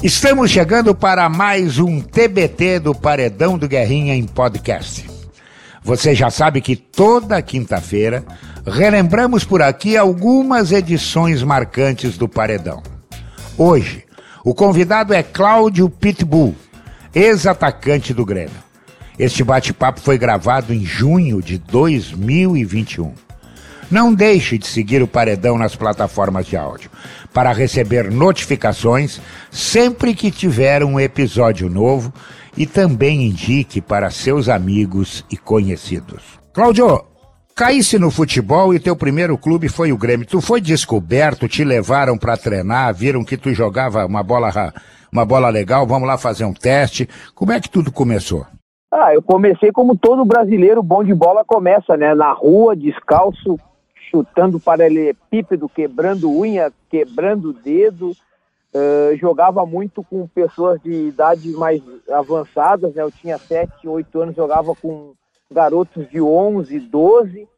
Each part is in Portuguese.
Estamos chegando para mais um TBT do Paredão do Guerrinha em podcast. Você já sabe que toda quinta-feira relembramos por aqui algumas edições marcantes do Paredão. Hoje, o convidado é Cláudio Pitbull, ex-atacante do Grêmio. Este bate-papo foi gravado em junho de 2021. Não deixe de seguir o Paredão nas plataformas de áudio para receber notificações sempre que tiver um episódio novo e também indique para seus amigos e conhecidos. Cláudio, caísse no futebol e teu primeiro clube foi o Grêmio. Tu foi descoberto, te levaram para treinar, viram que tu jogava uma bola uma bola legal, vamos lá fazer um teste. Como é que tudo começou? Ah, eu comecei como todo brasileiro bom de bola começa, né? Na rua, descalço, chutando paralelepípedo, quebrando unha, quebrando dedo. Uh, jogava muito com pessoas de idades mais avançadas, né? Eu tinha 7, 8 anos, jogava com garotos de 11, 12.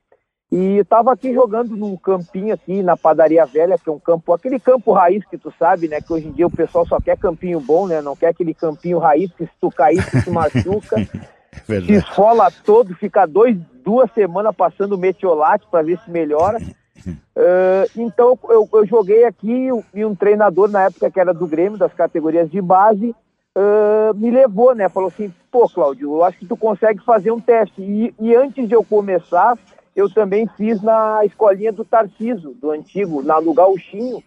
E estava aqui jogando num campinho aqui na Padaria Velha, que é um campo, aquele campo raiz que tu sabe, né? Que hoje em dia o pessoal só quer campinho bom, né? Não quer aquele campinho raiz que se tu cair, tu se machuca. Se esfola todo, fica dois, duas semanas passando metiolate para ver se melhora. Uh, então eu, eu, joguei aqui e um treinador na época que era do Grêmio, das categorias de base, uh, me levou, né? Falou assim, pô, Cláudio, eu acho que tu consegue fazer um teste. E, e antes de eu começar, eu também fiz na escolinha do Tarciso, do antigo, na no Gauchinho,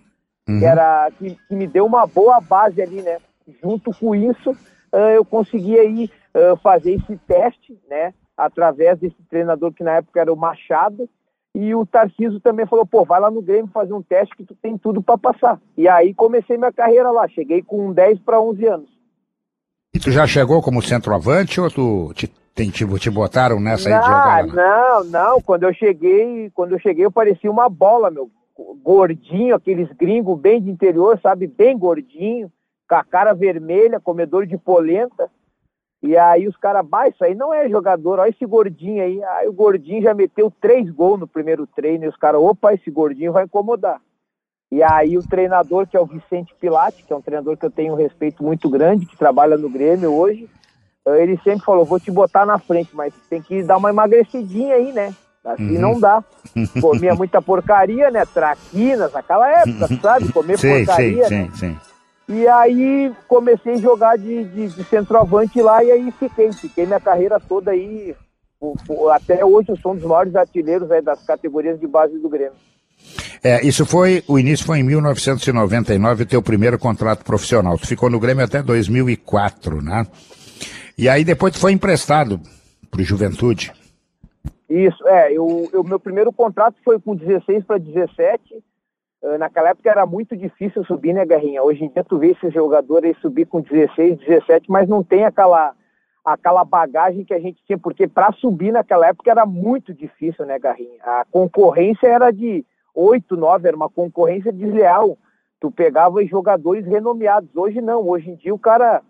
uhum. que, era, que, que, me deu uma boa base ali, né? Junto com isso, uh, eu consegui aí uh, fazer esse teste, né? Através desse treinador que na época era o Machado, e o Tarciso também falou, pô, vai lá no Grêmio fazer um teste que tu tem tudo para passar. E aí comecei minha carreira lá, cheguei com 10 para 11 anos. E tu já chegou como centroavante ou tu te, tem, te, te botaram nessa não, aí de jogar? Não, não, quando eu cheguei, quando eu cheguei eu parecia uma bola, meu, gordinho, aqueles gringos bem de interior, sabe, bem gordinho, com a cara vermelha, comedor de polenta. E aí os caras, bah, isso aí não é jogador, olha esse gordinho aí. Aí o gordinho já meteu três gols no primeiro treino e os caras, opa, esse gordinho vai incomodar. E aí o treinador, que é o Vicente Pilate, que é um treinador que eu tenho um respeito muito grande, que trabalha no Grêmio hoje, eh, ele sempre falou, vou te botar na frente, mas tem que dar uma emagrecidinha aí, né? Assim uhum. não dá. Comia muita porcaria, né? Traquinas, naquela época, sabe? Comer porcaria, sim, né? Sim, sim. E aí comecei a jogar de, de, de, centroavante lá e aí fiquei. Fiquei minha carreira toda aí. Até hoje eu sou um dos maiores artilheiros aí das categorias de base do Grêmio. É, isso foi, o início foi em 1999, o teu primeiro contrato profissional. Tu ficou no Grêmio até 2004, né? E aí depois tu foi emprestado pro Juventude. Isso, é, eu, eu meu primeiro contrato foi com 16 para 17, ah, naquela época era muito difícil subir, né, Guerrinha? Hoje em dia tu vê esses jogadores subir com 16, 17, mas não tem aquela, aquela bagagem que a gente tinha, porque para subir naquela época era muito difícil, né, Garrinha? A concorrência era de 8, 9, era uma concorrência desleal. Tu pegava jogadores renomeados. Hoje não, hoje em dia o cara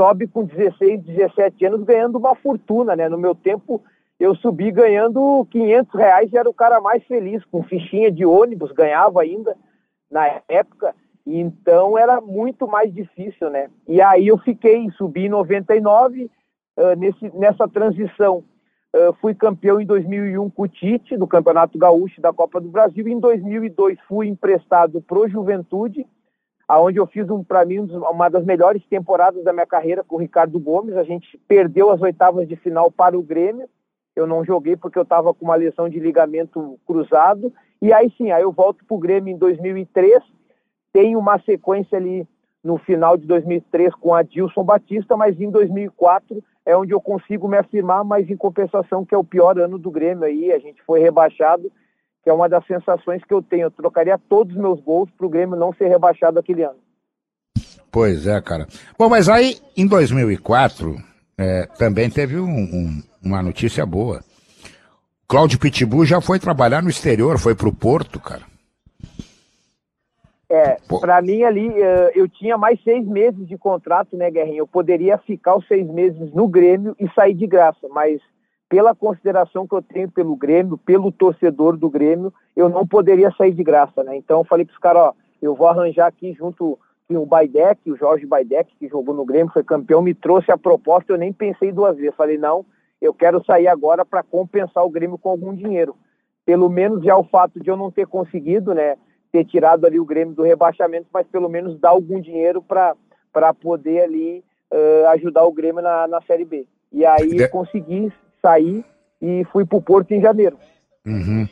sobe com 16, 17 anos ganhando uma fortuna, né? No meu tempo eu subi ganhando 500 reais e era o cara mais feliz, com fichinha de ônibus, ganhava ainda na época, então era muito mais difícil, né? E aí eu fiquei, subi em 99, uh, nesse, nessa transição. Uh, fui campeão em 2001 com o Tite, do Campeonato Gaúcho da Copa do Brasil. Em 2002 fui emprestado pro Juventude, aonde eu fiz um para mim uma das melhores temporadas da minha carreira com o Ricardo Gomes. A gente perdeu as oitavas de final para o Grêmio eu não joguei porque eu estava com uma lesão de ligamento cruzado. E aí sim, aí eu volto para o Grêmio em 2003, tenho uma sequência ali no final de 2003 com a Dilson Batista, mas em 2004 é onde eu consigo me afirmar, mas em compensação que é o pior ano do Grêmio aí, a gente foi rebaixado, que é uma das sensações que eu tenho. Eu trocaria todos os meus gols para o Grêmio não ser rebaixado aquele ano. Pois é, cara. Bom, mas aí em 2004 é, também teve um, um uma notícia boa. Cláudio Pitbull já foi trabalhar no exterior, foi pro Porto, cara. É, para mim ali, eh, eu tinha mais seis meses de contrato, né, Guerrinho? Eu poderia ficar os seis meses no Grêmio e sair de graça, mas pela consideração que eu tenho pelo Grêmio, pelo torcedor do Grêmio, eu não poderia sair de graça, né? Então eu falei pros caras, ó, eu vou arranjar aqui junto que o Baidec, o Jorge Baidec, que jogou no Grêmio, foi campeão, me trouxe a proposta, eu nem pensei duas vezes. Falei, não, eu quero sair agora para compensar o Grêmio com algum dinheiro. Pelo menos já o fato de eu não ter conseguido, né, ter tirado ali o Grêmio do rebaixamento, mas pelo menos dar algum dinheiro para poder ali uh, ajudar o Grêmio na, na Série B. E aí de... consegui sair e fui para o Porto em janeiro. Uhum.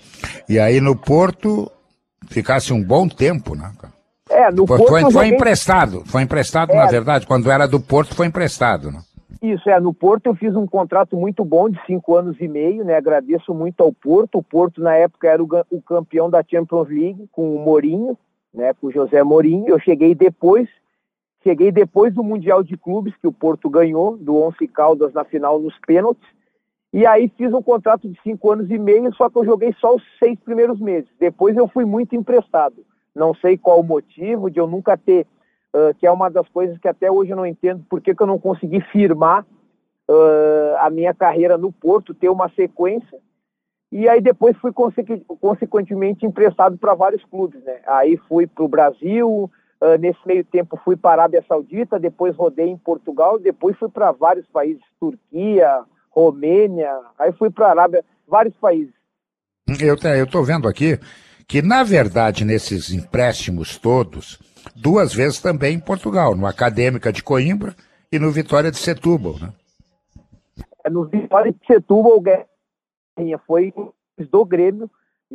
E aí no Porto ficasse um bom tempo, né? É, no Porto. Foi, foi joguei... emprestado, foi emprestado, é, na verdade, quando era do Porto foi emprestado, né? Isso, é, no Porto eu fiz um contrato muito bom de cinco anos e meio, né? Agradeço muito ao Porto. O Porto, na época, era o, o campeão da Champions League com o Mourinho, né? Com o José Mourinho. Eu cheguei depois, cheguei depois do Mundial de Clubes, que o Porto ganhou, do Once Caldas na final nos pênaltis. E aí fiz um contrato de cinco anos e meio, só que eu joguei só os seis primeiros meses. Depois eu fui muito emprestado. Não sei qual o motivo de eu nunca ter uh, que é uma das coisas que até hoje eu não entendo por que, que eu não consegui firmar uh, a minha carreira no Porto, ter uma sequência. E aí depois fui consequentemente emprestado para vários clubes, né? Aí fui para o Brasil, uh, nesse meio tempo fui para a Arábia Saudita, depois rodei em Portugal, depois fui para vários países, Turquia, Romênia, aí fui para a Arábia, vários países. Eu estou vendo aqui que, na verdade, nesses empréstimos todos, duas vezes também em Portugal, no Acadêmica de Coimbra e no Vitória de Setúbal, né? É, no Vitória de Setúbal, Guerrinha, foi do Grêmio,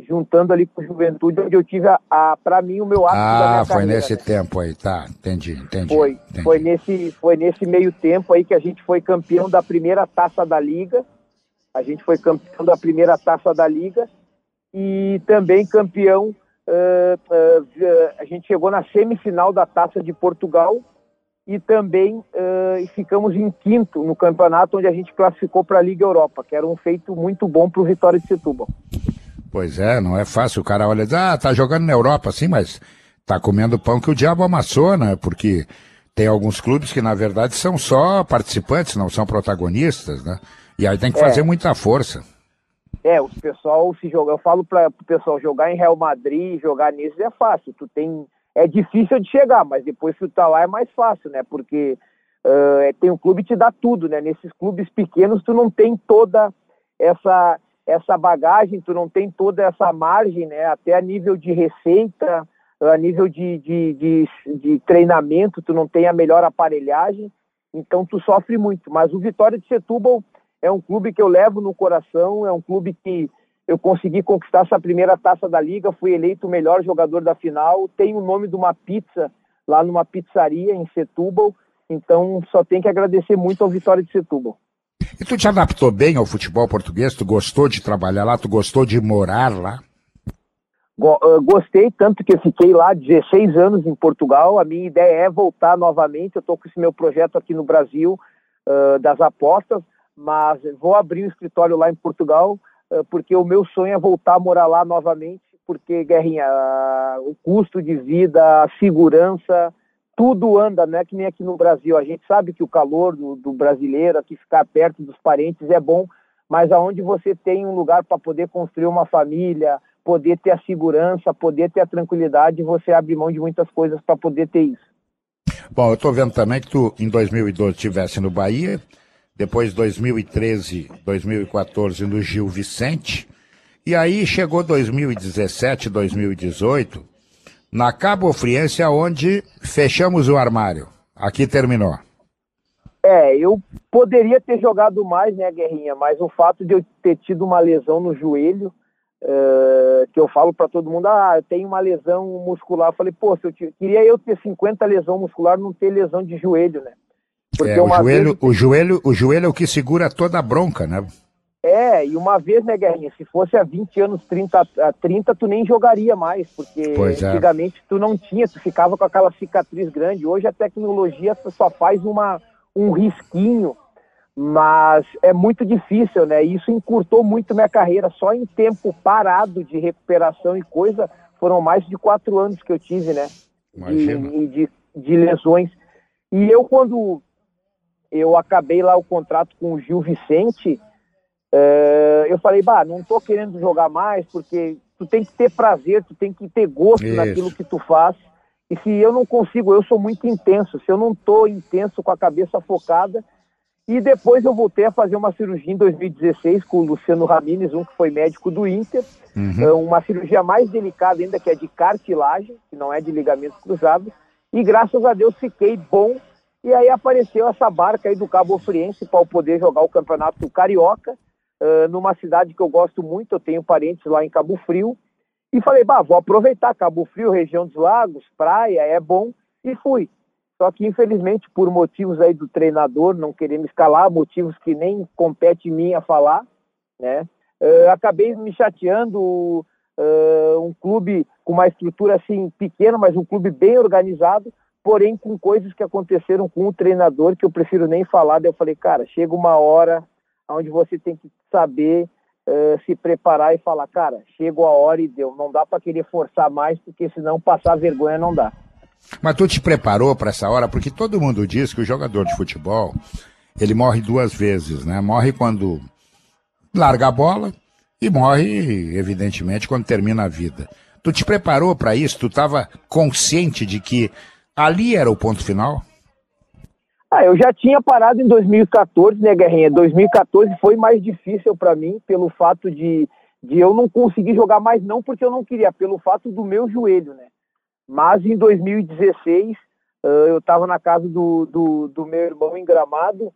juntando ali com a Juventude, onde eu tive, a, a para mim, o meu ato Ah, foi carreira, nesse né? tempo aí, tá, entendi, entendi. Foi, entendi. Foi, nesse, foi nesse meio tempo aí que a gente foi campeão da primeira taça da Liga, a gente foi campeão da primeira taça da Liga e também campeão a gente chegou na semifinal da Taça de Portugal e também uh, ficamos em quinto no campeonato onde a gente classificou para a Liga Europa, que era um feito muito bom para o Vitória de Setúbal. Pois é, não é fácil. O cara olha e diz, ah, tá jogando na Europa, sim, mas tá comendo pão que o diabo amassou, né? Porque tem alguns clubes que, na verdade, são só participantes, não são protagonistas, né? E aí tem que fazer é. muita força. É, o pessoal se joga. Eu falo para o pessoal jogar em Real Madrid, jogar nisso é fácil. Tu tem, é difícil de chegar, mas depois que tu tá lá é mais fácil, né? Porque uh, tem um clube que te dá tudo, né? Nesses clubes pequenos tu não tem toda essa essa bagagem, tu não tem toda essa margem, né? Até a nível de receita, a nível de, de, de, de treinamento, tu não tem a melhor aparelhagem, então tu sofre muito. Mas o Vitória de Setúbal é um clube que eu levo no coração, é um clube que eu consegui conquistar essa primeira taça da liga, fui eleito o melhor jogador da final, tenho o nome de uma pizza lá numa pizzaria em Setúbal, então só tem que agradecer muito ao Vitória de Setúbal. E tu te adaptou bem ao futebol português? Tu gostou de trabalhar lá? Tu gostou de morar lá? Gostei, tanto que eu fiquei lá 16 anos em Portugal. A minha ideia é voltar novamente. Eu estou com esse meu projeto aqui no Brasil, uh, das apostas mas vou abrir um escritório lá em Portugal, eh, porque o meu sonho é voltar a morar lá novamente, porque, Guerrinha, o custo de vida, a segurança, tudo anda, não é que nem aqui no Brasil. A gente sabe que o calor do, do brasileiro, aqui ficar perto dos parentes é bom, mas aonde você tem um lugar para poder construir uma família, poder ter a segurança, poder ter a tranquilidade, você abre mão de muitas coisas para poder ter isso. Bom, eu estou vendo também que tu, em 2012, estivesse no Bahia, depois 2013, 2014 no Gil Vicente, e aí chegou 2017, 2018, na Cabo Friense, onde fechamos o armário. Aqui terminou. É, eu poderia ter jogado mais, né, Guerrinha, mas o fato de eu ter tido uma lesão no joelho, uh, que eu falo para todo mundo, ah, eu tenho uma lesão muscular. Eu falei, pô, se eu queria eu ter 50 lesão muscular, não ter lesão de joelho, né? Porque é, o, joelho, vez... o, joelho, o joelho é o que segura toda a bronca, né? É, e uma vez, né, Guerrinha, se fosse há 20 anos, 30, a 30, tu nem jogaria mais, porque pois é. antigamente tu não tinha, tu ficava com aquela cicatriz grande. Hoje a tecnologia só faz uma, um risquinho, mas é muito difícil, né? Isso encurtou muito minha carreira. Só em tempo parado de recuperação e coisa, foram mais de quatro anos que eu tive, né? Imagina. De, de, de lesões. E eu, quando eu acabei lá o contrato com o Gil Vicente. É, eu falei, bah, não tô querendo jogar mais, porque tu tem que ter prazer, tu tem que ter gosto Isso. naquilo que tu faz. E se eu não consigo, eu sou muito intenso, se eu não estou intenso com a cabeça focada, e depois eu voltei a fazer uma cirurgia em 2016 com o Luciano Ramires, um que foi médico do Inter, uhum. É uma cirurgia mais delicada ainda, que é de cartilagem, que não é de ligamento cruzado, e graças a Deus fiquei bom, e aí apareceu essa barca aí do Cabo Friense para poder jogar o Campeonato Carioca, uh, numa cidade que eu gosto muito, eu tenho parentes lá em Cabo Frio, e falei, bah, vou aproveitar Cabo Frio, região dos lagos, praia, é bom, e fui. Só que, infelizmente, por motivos aí do treinador não querer me escalar, motivos que nem compete mim a falar, né? Uh, acabei me chateando. Uh, um clube com uma estrutura assim pequena, mas um clube bem organizado, porém com coisas que aconteceram com o treinador que eu prefiro nem falar. Daí eu falei, cara, chega uma hora onde você tem que saber uh, se preparar e falar, cara, chegou a hora e deu. Não dá para querer forçar mais, porque senão passar vergonha não dá. Mas tu te preparou para essa hora? Porque todo mundo diz que o jogador de futebol, ele morre duas vezes, né? Morre quando larga a bola e morre, evidentemente, quando termina a vida. Tu te preparou para isso? Tu estava consciente de que ali era o ponto final? Ah, eu já tinha parado em 2014, né, Guerrinha? 2014 foi mais difícil para mim pelo fato de, de eu não conseguir jogar mais, não porque eu não queria, pelo fato do meu joelho, né? Mas em 2016, uh, eu estava na casa do, do, do, meu irmão em Gramado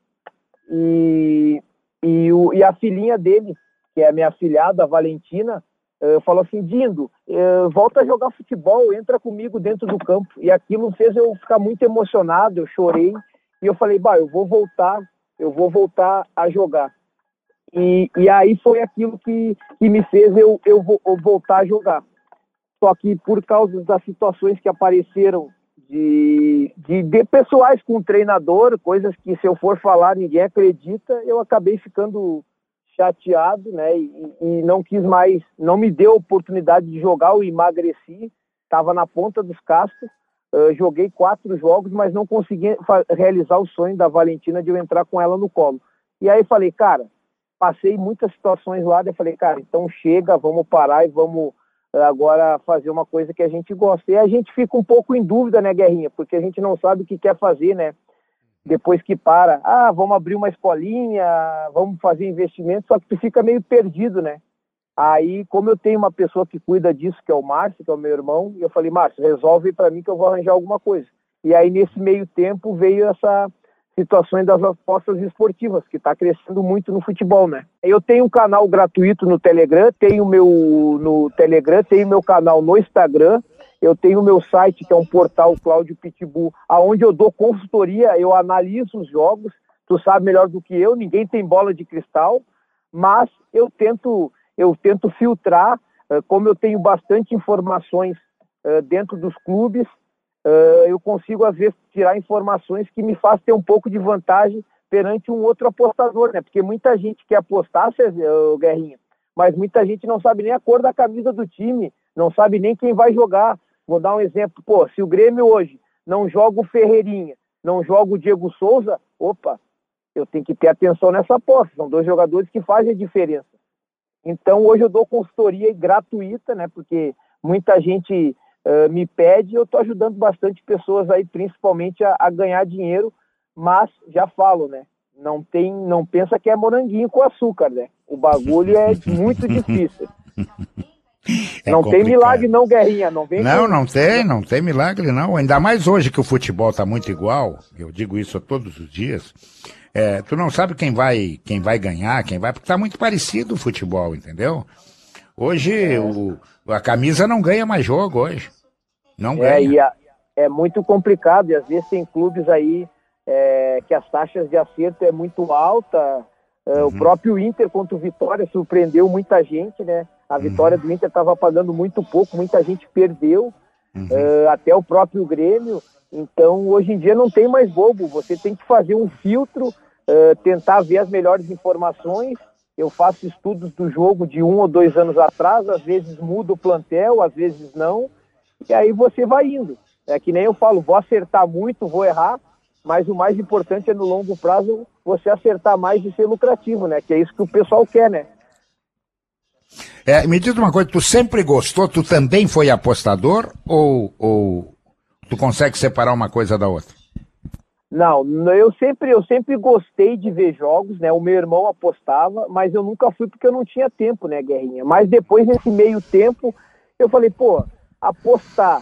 e, e, o, e a filhinha dele, que é a minha filhada, a Valentina, falou assim, Dindo, uh, volta a jogar futebol, entra comigo dentro do campo. E aquilo fez eu ficar muito emocionado, eu chorei. E eu falei, bah, eu vou voltar, eu vou voltar a jogar. E, e aí foi aquilo que, que me fez eu, eu, eu voltar a jogar. Só que por causa das situações que apareceram de, de, de, pessoais com o treinador, coisas que se eu for falar ninguém acredita, eu acabei ficando chateado, né? E, e não quis mais, não me deu oportunidade de jogar, eu emagreci, estava na ponta dos cascos, uh, joguei quatro jogos, mas não consegui realizar o sonho da Valentina de eu entrar com ela no colo. E aí falei, cara, passei muitas situações lá, daí falei, cara, então chega, vamos parar e vamos agora fazer uma coisa que a gente gosta. E a gente fica um pouco em dúvida, né, Guerrinha? Porque a gente não sabe o que quer fazer, né? Depois que para, ah, vamos abrir uma escolinha, vamos fazer investimento, só que tu fica meio perdido, né? Aí, como eu tenho uma pessoa que cuida disso, que é o Márcio, que é o meu irmão, eu falei, Márcio, resolve para mim que eu vou arranjar alguma coisa. E aí, nesse meio tempo, veio essa, situações das apostas esportivas, que está crescendo muito no futebol, né? Eu tenho um canal gratuito no Telegram, tenho meu no Telegram, tenho meu canal no Instagram, eu tenho o meu site que é um portal Cláudio Pitbull, aonde eu dou consultoria, eu analiso os jogos, tu sabe melhor do que eu, ninguém tem bola de cristal, mas eu tento eu tento filtrar, eh, como eu tenho bastante informações eh, dentro dos clubes, uh, eu consigo, às vezes, tirar informações que me fazem ter um pouco de vantagem perante um outro apostador, né? Porque muita gente quer apostar, uh, Guerrinha, mas muita gente não sabe nem a cor da camisa do time, não sabe nem quem vai jogar. Vou dar um exemplo, pô, se o Grêmio hoje não joga o Ferreirinha, não joga o Diego Souza, opa, eu tenho que ter atenção nessa aposta. São dois jogadores que fazem a diferença. Então hoje eu dou consultoria gratuita, né? Porque muita gente uh, me pede, eu estou ajudando bastante pessoas aí, principalmente a, a, ganhar dinheiro, mas já falo, né? Não tem, não pensa que é moranguinho com açúcar, né? O bagulho é muito difícil. É não complicado. tem milagre não, Guerrinha, não vem Não, não tem, não tem milagre não. Ainda mais hoje que o futebol está muito igual, eu digo isso todos os dias. É, tu não sabe quem vai, quem vai ganhar, quem vai, porque está muito parecido o futebol, entendeu? Hoje é. o, a camisa não ganha mais jogo hoje. Não ganha. É, e a, é muito complicado, e às vezes tem clubes aí é, que as taxas de acerto é muito alta. É, uhum. O próprio Inter contra o Vitória surpreendeu muita gente, né? A uhum. vitória uhum. do Inter estava pagando muito pouco, muita gente perdeu, uhum. É, até o próprio Grêmio. Então, hoje em dia não tem mais bobo, você tem que fazer um filtro, é, tentar ver as melhores informações eu faço estudos do jogo de um ou dois anos atrás, às vezes muda o plantel, às vezes não, e aí você vai indo. É que nem eu falo, vou acertar muito, vou errar, mas o mais importante é no longo prazo você acertar mais e ser lucrativo, né? Que é isso que o pessoal quer, né? É, me diz uma coisa, tu sempre gostou, tu também foi apostador ou, ou tu consegue separar uma coisa da outra? Não, eu sempre, eu sempre gostei de ver jogos, né? O meu irmão apostava, mas eu nunca fui porque eu não tinha tempo, né, Guerrinha? Mas depois, nesse meio tempo, eu falei, pô, apostar,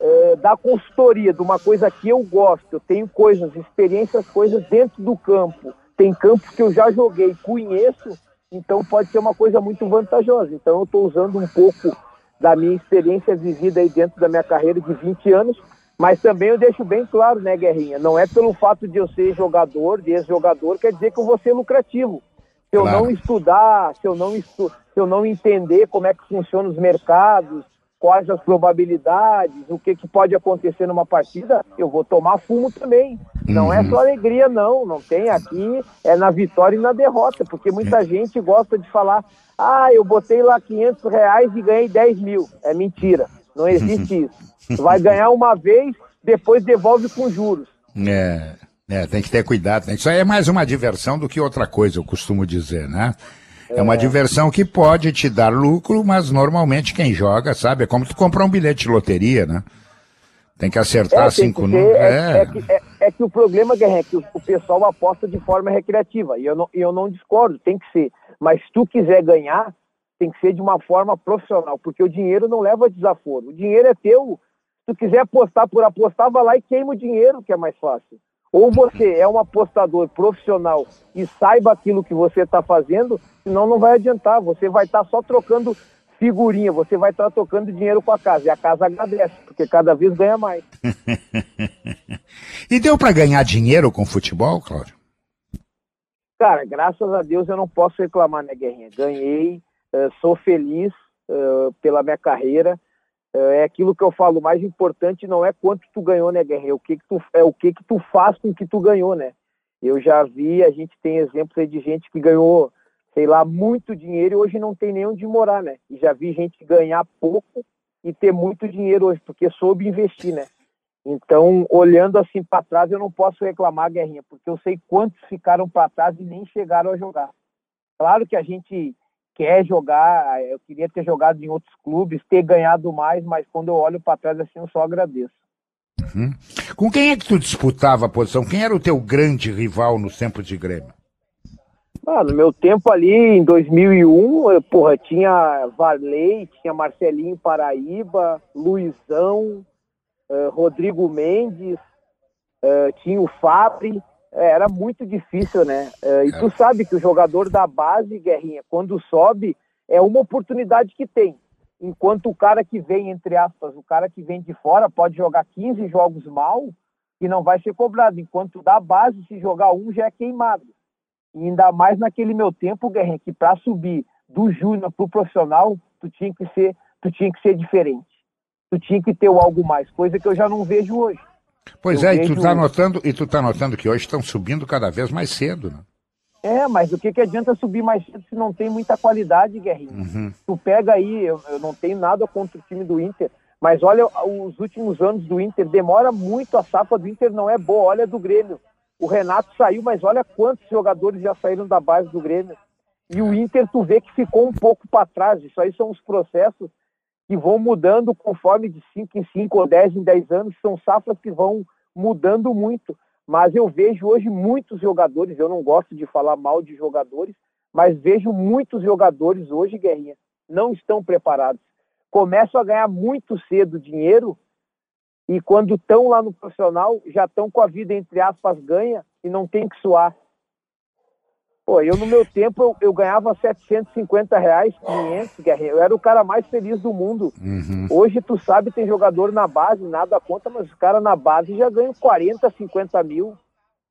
é, dar consultoria de uma coisa que eu gosto, eu tenho coisas, experiências, coisas dentro do campo, tem campos que eu já joguei, conheço, então pode ser uma coisa muito vantajosa. Então eu estou usando um pouco da minha experiência vivida aí dentro da minha carreira de 20 anos mas também eu deixo bem claro, né, Guerrinha? Não é pelo fato de eu ser jogador, de ex-jogador, quer dizer que eu vou ser lucrativo. Se eu claro. não estudar, se eu não, estu... se eu não entender como é que funcionam os mercados, quais as probabilidades, o que, que pode acontecer numa partida, eu vou tomar fumo também. Não é uhum. só alegria, não. Não tem aqui, é na vitória e na derrota, porque muita é. gente gosta de falar, ah, eu botei lá 500 reais e ganhei 10 mil. É mentira. Não existe isso. Vai ganhar uma vez, depois devolve com juros. É, é tem que ter cuidado. Né? Isso aí é mais uma diversão do que outra coisa, eu costumo dizer, né? É uma é. diversão que pode te dar lucro, mas normalmente quem joga, sabe? É como tu comprar um bilhete de loteria, né? Tem que acertar é, cinco números. É, é. É, que, é, é, o problema, Guerreiro, é que o, o, pessoal aposta de forma recreativa. E eu não, eu não discordo, tem que ser. Mas se tu quiser ganhar, tem que ser de uma forma profissional, porque o dinheiro não leva desaforo. O dinheiro é teu, tu quiser apostar por apostar, vai lá e queima o dinheiro, que é mais fácil. Ou você é um apostador profissional e saiba aquilo que você está fazendo, senão não vai adiantar. Você vai estar tá só trocando figurinha, você vai estar tá trocando dinheiro com a casa. E a casa agradece, porque cada vez ganha mais. e deu para ganhar dinheiro com futebol, Cláudio? Cara, graças a Deus eu não posso reclamar, né, Guerrinha? Ganhei, sou feliz uh, pela minha carreira é aquilo que eu falo, o mais importante não é quanto tu ganhou, né, Guerreiro? É o que que tu, é o que que tu faz com o que tu ganhou, né? Eu já vi, a gente tem exemplos aí de gente que ganhou, sei lá, muito dinheiro e hoje não tem nem onde morar, né? E já vi gente ganhar pouco e ter muito dinheiro hoje, porque soube investir, né? Então, olhando assim para trás, eu não posso reclamar, Guerrinha, porque eu sei quantos ficaram para trás e nem chegaram a jogar. Claro que a gente quer jogar, eu queria ter jogado em outros clubes, ter ganhado mais, mas quando eu olho para trás assim, eu só agradeço. Uhum. Com quem é que tu disputava a posição? Quem era o teu grande rival no tempo de Grêmio? Ah, no meu tempo ali, em 2001, eu, porra, tinha Varley, tinha Marcelinho Paraíba, Luizão, uh, Rodrigo Mendes, uh, tinha o Fabri, era muito difícil, né? É, e tu é. sabe que o jogador da base, Guerrinha, quando sobe, é uma oportunidade que tem. Enquanto o cara que vem, entre aspas, o cara que vem de fora pode jogar 15 jogos mal e não vai ser cobrado. Enquanto da base, se jogar um, já é queimado. E ainda mais naquele meu tempo, Guerrinha, que para subir do júnior pro profissional, tu tinha que ser, tu tinha que ser diferente. Tu tinha que ter algo mais, coisa que eu já não vejo hoje. Pois eu é, e tu está notando, e tu tá notando que hoje estão subindo cada vez mais cedo, né? É, mas o que, que adianta subir mais cedo se não tem muita qualidade, Guerrinho? Uhum. Tu pega aí, eu, eu não tenho nada contra o time do Inter, mas olha os últimos anos do Inter, demora muito, a safra do Inter não é boa, olha do Grêmio. O Renato saiu, mas olha quantos jogadores já saíram da base do Grêmio. E o Inter, tu vê que ficou um pouco para trás. Isso aí são os processos que vão mudando conforme de 5 em 5 ou 10 em 10 anos, são safras que vão mudando muito. Mas eu vejo hoje muitos jogadores, eu não gosto de falar mal de jogadores, mas vejo muitos jogadores hoje, Guerrinha, não estão preparados. Começam a ganhar muito cedo dinheiro e quando estão lá no profissional, já estão com a vida, entre aspas, ganha e não tem que suar. Pô, eu no meu tempo eu, eu, ganhava 750 reais, 500, Guerreiro. Eu era o cara mais feliz do mundo. Uhum. Hoje, tu sabe, tem jogador na base, nada conta, mas os caras na base já ganham 40, 50 mil.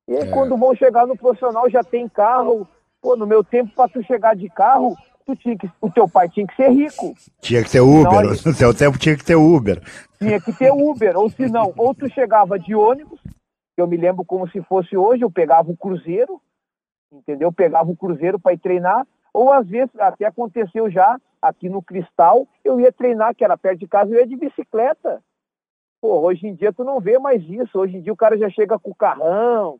E aí, é. quando vão chegar no profissional, já tem carro. Pô, no meu tempo, para tu chegar de carro, tu tinha que, o teu pai tinha que ser rico. Tinha que ter Uber, no teu tempo tinha que ter Uber. Tinha que ter Uber, ou se não, ou tu chegava de ônibus, eu me lembro como se fosse hoje, eu pegava o cruzeiro, entendeu? Pegava o cruzeiro para ir treinar, ou às vezes, até aconteceu já aqui no Cristal, eu ia treinar, que era perto de casa, eu ia de bicicleta. Pô, hoje em dia tu não vê mais isso. Hoje em dia o cara já chega com o carrão,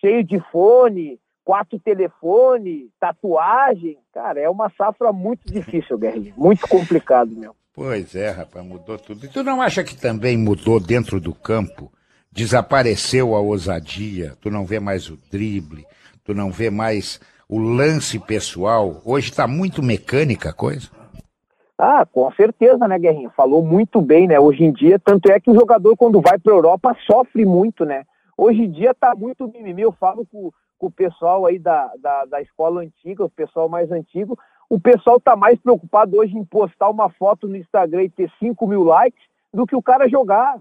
cheio de fone, quatro telefone, tatuagem. Cara, é uma safra muito difícil, Guerrinho. Muito complicado, meu. Pois é, rapaz, mudou tudo. E tu não acha que também mudou dentro do campo? Desapareceu a ousadia, tu não vê mais o drible, tu não vê mais o lance pessoal. Hoje está muito mecânica a coisa. Ah, com certeza, né, Guerrinho? Falou muito bem, né? Hoje em dia, tanto é que o jogador, quando vai para a Europa, sofre muito, né? Hoje em dia tá muito mimimi. Eu falo com, com o pessoal aí da, da, da, escola antiga, o pessoal mais antigo. O pessoal tá mais preocupado hoje em postar uma foto no Instagram e ter 5 mil likes do que o cara jogar.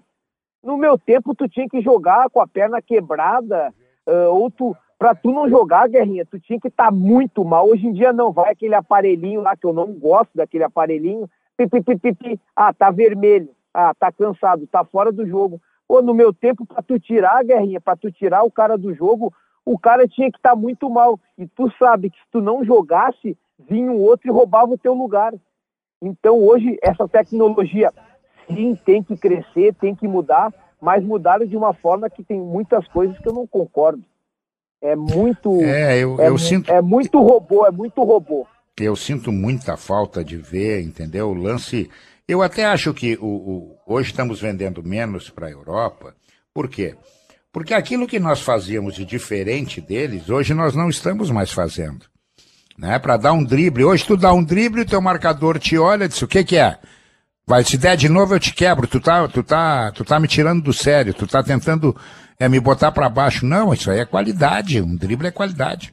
No meu tempo, tu tinha que jogar com a perna quebrada, uh, ou tu, pra tu não jogar, Guerrinha, tu tinha que estar tá muito mal. Hoje em dia não, vai aquele aparelhinho lá, que eu não gosto daquele aparelhinho, pipi, pipi, pipi, ah, tá vermelho, ah, tá cansado, tá fora do jogo. Pô, no meu tempo, pra tu tirar Guerrinha, pra tu tirar o cara do jogo, o cara tinha que estar tá muito mal. E tu sabe que se tu não jogasse, vinha um outro e roubava o teu lugar. Então hoje essa tecnologia sim tem que crescer, tem que mudar, mas mudaram de uma forma que tem muitas coisas que eu não concordo. É muito. É, eu, é, eu sinto. É muito robô, é muito robô. Eu sinto muita falta de ver, entendeu? O lance. Eu até acho que o, o hoje estamos vendendo menos para a Europa. Por quê? Porque aquilo que nós fazíamos de diferente deles, hoje nós não estamos mais fazendo. Né? Para dar um drible. Hoje tu dá um drible, o teu marcador te olha e diz: o que, que é? Vai, se der de novo eu te quebro. Tu tá, tu tá, tu tá me tirando do sério. Tu tá tentando é me botar para baixo. Não, isso aí é qualidade. Um drible é qualidade.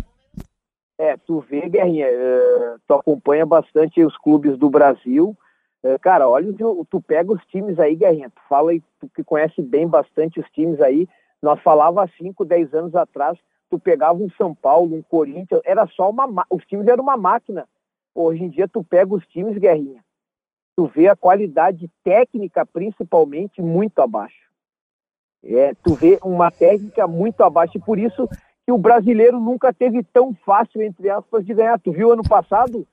É, tu vê, Guerrinha, uh, tu acompanha bastante os clubes do Brasil. Uh, cara, olha, tu pega os times aí, Guerrinha, tu fala tu que conhece bem bastante os times aí. Nós falava há 5, 10 anos atrás, tu pegava um São Paulo, um Corinthians, era só uma. Os times eram uma máquina. Hoje em dia tu pega os times, Guerrinha, tu vê a qualidade técnica, principalmente, muito abaixo. É, tu vê uma técnica muito abaixo, e por isso que o brasileiro nunca teve tão fácil, entre aspas, de ganhar. Tu viu ano passado?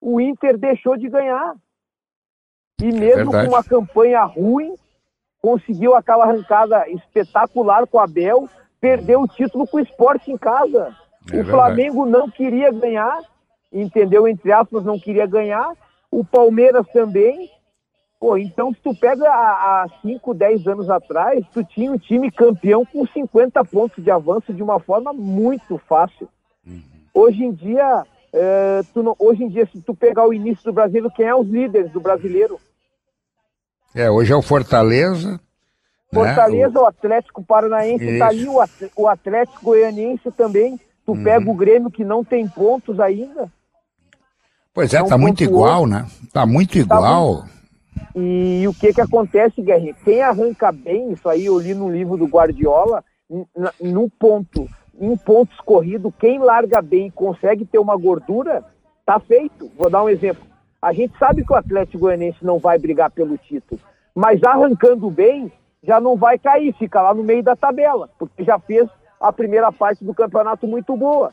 O Inter deixou de ganhar. E é mesmo é com uma campanha ruim, conseguiu aquela arrancada espetacular com o Abel, perdeu o título com o esporte em casa. É o Flamengo não queria ganhar, entendeu? Entre aspas, não queria ganhar. O Palmeiras também. Pô, então, se tu pega há 5, 10 anos atrás, tu tinha um time campeão com 50 pontos de avanço de uma forma muito fácil. Uhum. Hoje em dia, é, não, hoje em dia, se tu pegar o início do brasileiro, quem é os líderes do brasileiro? É, hoje é o Fortaleza. Né? Fortaleza, né? o... o Atlético Paranaense, Isso. tá ali o Atlético Goianiense também. Tu uhum. pega o Grêmio que não tem pontos ainda. Pois é, tá muito igual, né? Tá muito igual. Tá muito... E o que que acontece, Guerrinha? Quem arranca bem, isso aí eu li no livro do Guardiola, no ponto, em pontos corridos, quem larga bem e consegue ter uma gordura, tá feito. Vou dar um exemplo. A gente sabe que o Atlético Goianiense não vai brigar pelo título, mas arrancando bem, já não vai cair, fica lá no meio da tabela, porque já fez a primeira parte do campeonato muito boa.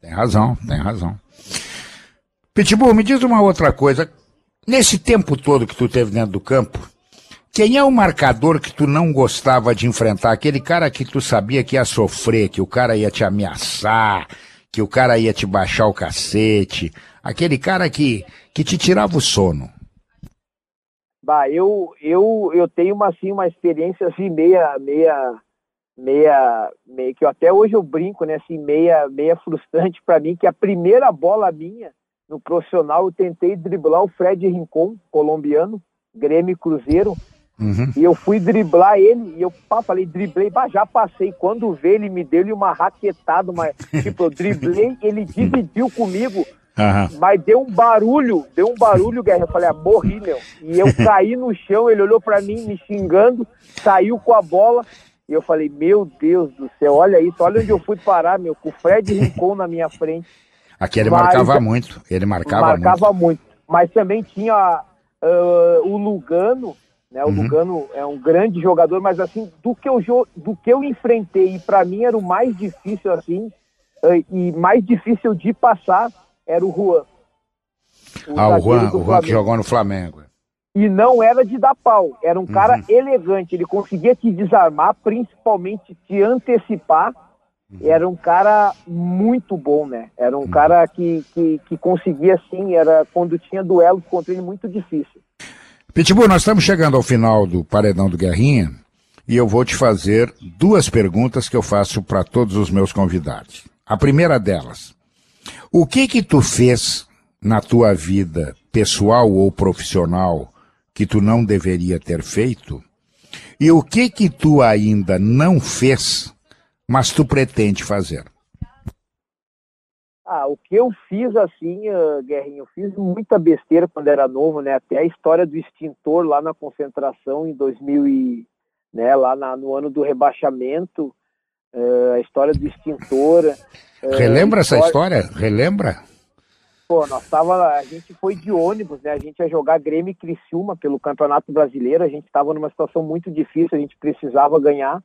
Tem razão, tem razão. Pitbull, me diz uma outra coisa. Nesse tempo todo que tu teve dentro do campo, quem é o marcador que tu não gostava de enfrentar? Aquele cara que tu sabia que ia sofrer, que o cara ia te ameaçar, que o cara ia te baixar o cacete, aquele cara que, que te tirava o sono. Bah, eu, eu, eu tenho uma, assim, uma experiência assim, meia, meia, meia, meia, que até hoje eu brinco, né, assim, meia, meia frustrante para mim, que a primeira bola minha no profissional, eu tentei driblar o Fred Rincon, colombiano, Grêmio Cruzeiro, uhum. e eu fui driblar ele, e eu pá, falei, driblei, bah, já passei. Quando vê, ele me deu uma raquetada, uma, tipo, eu driblei, ele dividiu comigo, uhum. mas deu um barulho, deu um barulho, Guerra, eu falei, ah, morri, meu. E eu caí no chão, ele olhou para mim, me xingando, saiu com a bola, e eu falei, meu Deus do céu, olha isso, olha onde eu fui parar, meu, com o Fred Rincon na minha frente. Aqui ele mas, marcava muito, ele marcava, marcava muito. muito. Mas também tinha uh, o Lugano, né? O uhum. Lugano é um grande jogador, mas assim, do que eu, do que eu enfrentei, e para mim era o mais difícil assim, uh, e mais difícil de passar, era o Juan. O ah, o Juan, o Juan que jogou no Flamengo. E não era de dar pau, era um cara uhum. elegante, ele conseguia te desarmar, principalmente te antecipar, Uhum. Era um cara muito bom, né? Era um uhum. cara que, que, que conseguia, assim, era quando tinha duelos contra ele, muito difícil. Pitbull, nós estamos chegando ao final do Paredão do Guerrinha e eu vou te fazer duas perguntas que eu faço para todos os meus convidados. A primeira delas, o que que tu fez na tua vida pessoal ou profissional que tu não deveria ter feito? E o que que tu ainda não fez, mas tu pretende fazer? Ah, o que eu fiz assim, uh, Guerrinho, eu fiz muita besteira quando era novo, né? Até a história do extintor lá na concentração em 2000 e, né, lá na, no ano do rebaixamento, uh, a história do extintor. Uh, Relembra história... essa história? Relembra? Pô, nós tava, a gente foi de ônibus, né? A gente ia jogar Grêmio e Criciúma pelo Campeonato Brasileiro. A gente estava numa situação muito difícil, a gente precisava ganhar.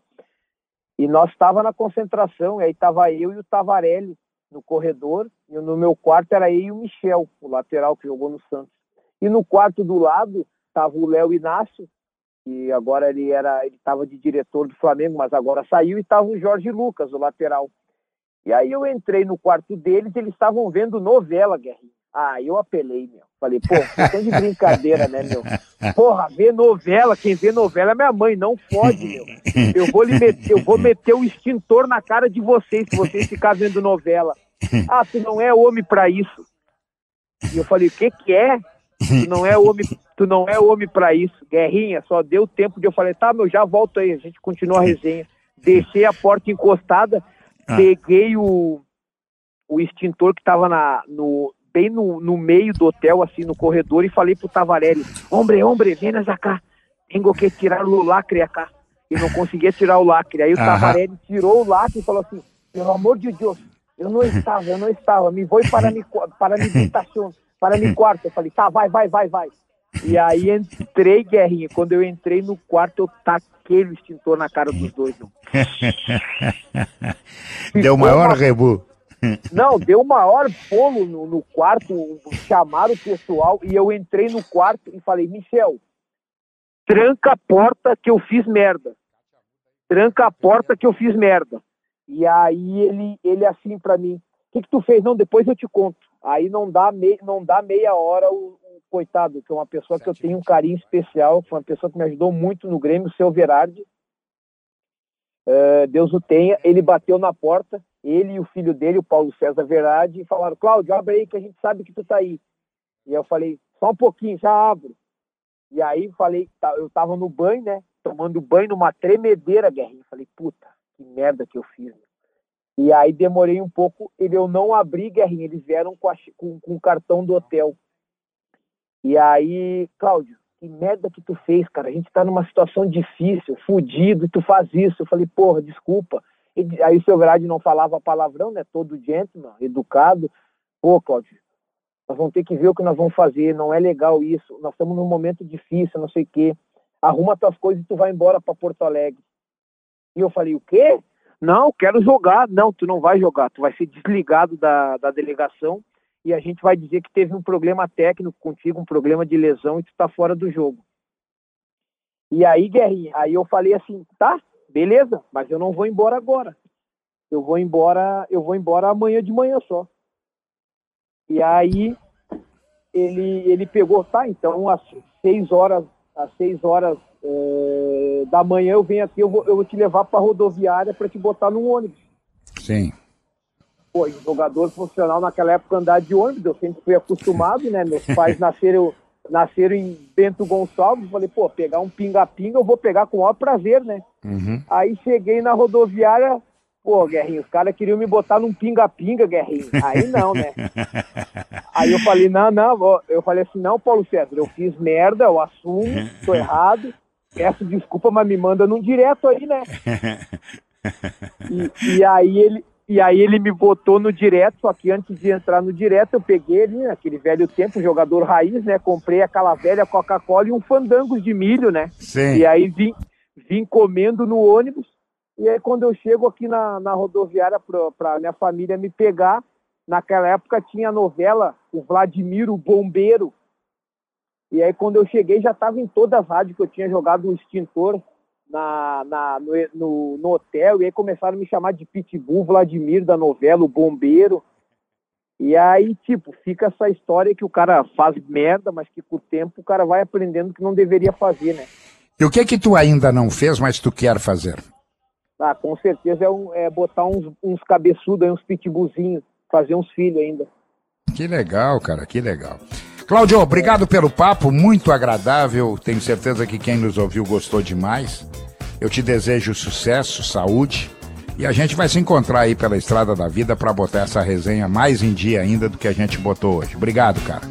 E nós estava na concentração, e aí tava eu e o Tavarelli no corredor, e no meu quarto era eu e o Michel, o lateral que jogou no Santos. E no quarto do lado tava o Léo Inácio, que agora ele era, ele estava de diretor do Flamengo, mas agora saiu, e tava o Jorge Lucas, o lateral. E aí eu entrei no quarto deles, eles estavam vendo novela, Guerrinho. Ah, eu apelei, meu. Falei, pô, vocês de brincadeira, né, meu? Porra, ver novela, quem vê novela é minha mãe, não pode, meu. Eu vou, lhe meter, eu vou meter o extintor na cara de vocês, se vocês ficarem vendo novela. Ah, tu não é homem para isso. E eu falei, o que que é? Tu não é homem, tu não é homem para isso. Guerrinha, só deu tempo de eu falei, tá, meu, já volto aí, a gente continua a resenha. Deixei a porta encostada, ah. Peguei o, o extintor que estava no, bem no, no meio do hotel, assim, no corredor, e falei pro Tavarelli, hombre, hombre, vem cá, tenho que tirar o lacre acá. E não conseguia tirar o lacre. Aí o Tavarelli tirou o lacre e falou assim, pelo amor de Deus, eu não estava, eu não estava, me vou para mi, para mi habitação, para mi quarto. Eu falei, tá, vai, vai, vai, vai. E aí entrei, Guerrinha. Quando eu entrei no quarto, eu taquei o extintor na cara dos dois. deu maior uma... rebu. Não, deu maior bolo no, no quarto, chamaram o pessoal e eu entrei no quarto e falei, Michel, tranca a porta que eu fiz merda. Tranca a porta que eu fiz merda. E aí ele, ele assim para mim, o que, que tu fez? Não, depois eu te conto. Aí não dá, mei, não dá meia hora o, coitado, que é uma pessoa que eu tenho um carinho especial, foi uma pessoa que me ajudou muito no Grêmio, o seu Verardi. Uh, Deus o tenha. Ele bateu na porta, ele e o filho dele, o Paulo César Verardi, e falaram: Cláudio, abre aí que a gente sabe que tu tá aí. E eu falei: só um pouquinho, já abro. E aí falei: tá, eu tava no banho, né? Tomando banho numa tremedeira, guerrinha. Falei: puta, que merda que eu fiz. E aí demorei um pouco, ele eu não abri, guerrinha. Eles vieram com, a, com, com o cartão do hotel. E aí, Cláudio, que merda que tu fez, cara? A gente tá numa situação difícil, fudido, e tu faz isso. Eu falei, porra, desculpa. E aí o seu grade não falava palavrão, né? Todo gentleman, educado. Pô, Cláudio, nós vamos ter que ver o que nós vamos fazer, não é legal isso. Nós estamos num momento difícil, não sei o quê. Arruma tuas coisas e tu vai embora para Porto Alegre. E eu falei, o quê? Não, quero jogar. Não, tu não vai jogar. Tu vai ser desligado da, da delegação e a gente vai dizer que teve um problema técnico contigo, um problema de lesão e tu está fora do jogo. E aí, Guerrinha, aí eu falei assim, tá, beleza, mas eu não vou embora agora. Eu vou embora, eu vou embora amanhã de manhã só. E aí ele, ele pegou, tá, então às seis horas, às seis horas é, da manhã eu venho aqui, eu vou, eu vou te levar para a rodoviária para te botar no ônibus. Sim pô, jogador profissional naquela época andar de ônibus, eu sempre fui acostumado, né? Meus pais nasceram, nasceram em Bento Gonçalves, falei, pô, pegar um pinga-pinga eu vou pegar com o maior prazer, né? Uhum. Aí cheguei na rodoviária, pô, Guerrinho, os caras queriam me botar num pinga-pinga, Guerrinho. Aí não, né? Aí eu falei, não, não, eu falei assim, não, Paulo César, eu fiz merda, eu assumo, tô errado, peço desculpa, mas me manda num direto aí, né? E, e aí ele, e aí ele me botou no direto, só que antes de entrar no direto, eu peguei ele, naquele velho tempo, jogador raiz, né? Comprei aquela velha Coca-Cola e um fandango de milho, né? Sim. E aí vim, vim comendo no ônibus. E aí quando eu chego aqui na, na rodoviária para minha família me pegar, naquela época tinha a novela, o Vladimir, o bombeiro. E aí quando eu cheguei já estava em todas as rádios que eu tinha jogado um extintor na, na no, no, no, hotel, e aí começaram a me chamar de Pitbull Vladimir da novela, o bombeiro. E aí, tipo, fica essa história que o cara faz merda, mas que com o tempo o cara vai aprendendo que não deveria fazer, né? E o que que tu ainda não fez, mas tu quer fazer? Ah, com certeza é, um, é botar uns, uns cabeçudos aí, uns pitbullzinhos, fazer uns filhos ainda. Que legal, cara, que legal. Cláudio, obrigado pelo papo, muito agradável. Tenho certeza que quem nos ouviu gostou demais. Eu te desejo sucesso, saúde e a gente vai se encontrar aí pela estrada da vida para botar essa resenha mais em dia ainda do que a gente botou hoje. Obrigado, cara.